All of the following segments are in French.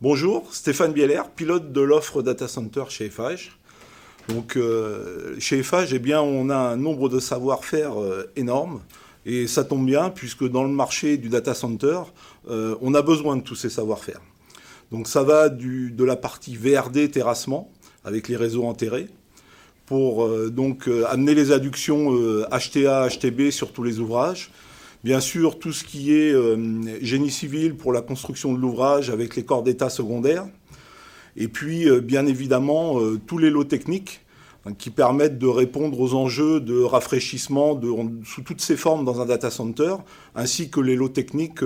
Bonjour, Stéphane Bieler, pilote de l'offre Data Center chez FH. Donc, euh, chez FH, eh bien, on a un nombre de savoir-faire euh, énorme. Et ça tombe bien, puisque dans le marché du data center, euh, on a besoin de tous ces savoir-faire. Donc, ça va de la partie VRD terrassement, avec les réseaux enterrés, pour donc amener les adductions HTA, HTB sur tous les ouvrages, Bien sûr, tout ce qui est euh, génie civil pour la construction de l'ouvrage avec les corps d'état secondaires. Et puis, euh, bien évidemment, euh, tous les lots techniques hein, qui permettent de répondre aux enjeux de rafraîchissement sous toutes ces formes dans un data center, ainsi que les lots techniques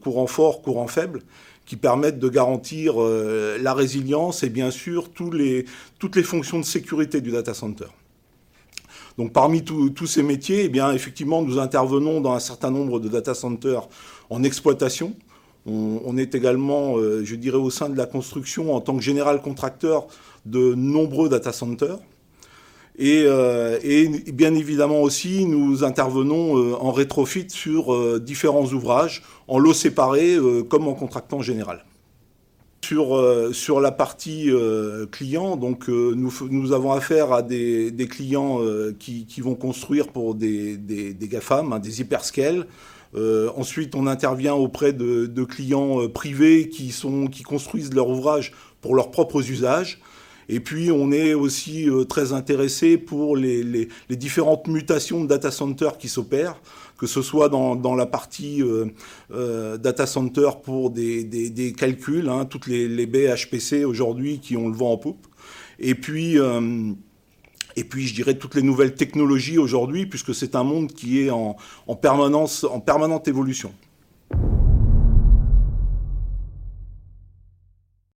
courant fort, courant faible, qui permettent de garantir la résilience et bien sûr toutes les fonctions de sécurité du data center. Donc parmi tous ces métiers, eh effectivement, nous intervenons dans un certain nombre de data centers en exploitation. On, est également, euh, je dirais, au sein de la construction en tant que général contracteur de nombreux data centers. Et, euh, bien évidemment aussi, nous intervenons euh, en rétrofit sur différents ouvrages, en lots séparés comme en contractant général. Sur, euh, sur la partie euh, client, donc euh, nous, avons affaire à des, clients qui, vont construire pour des, GAFAM, hein, des hyperscales. ensuite, on intervient auprès de, clients privés qui construisent leur ouvrage pour leurs propres usages. Et puis, on est aussi très intéressé pour les, différentes mutations de data center qui s'opèrent que ce soit dans, la partie euh, euh, data center pour des, calculs, hein, toutes les, les HPC aujourd'hui qui ont le vent en poupe, et puis euh, et je dirais toutes les nouvelles technologies aujourd'hui, puisque c'est un monde qui est en permanente évolution.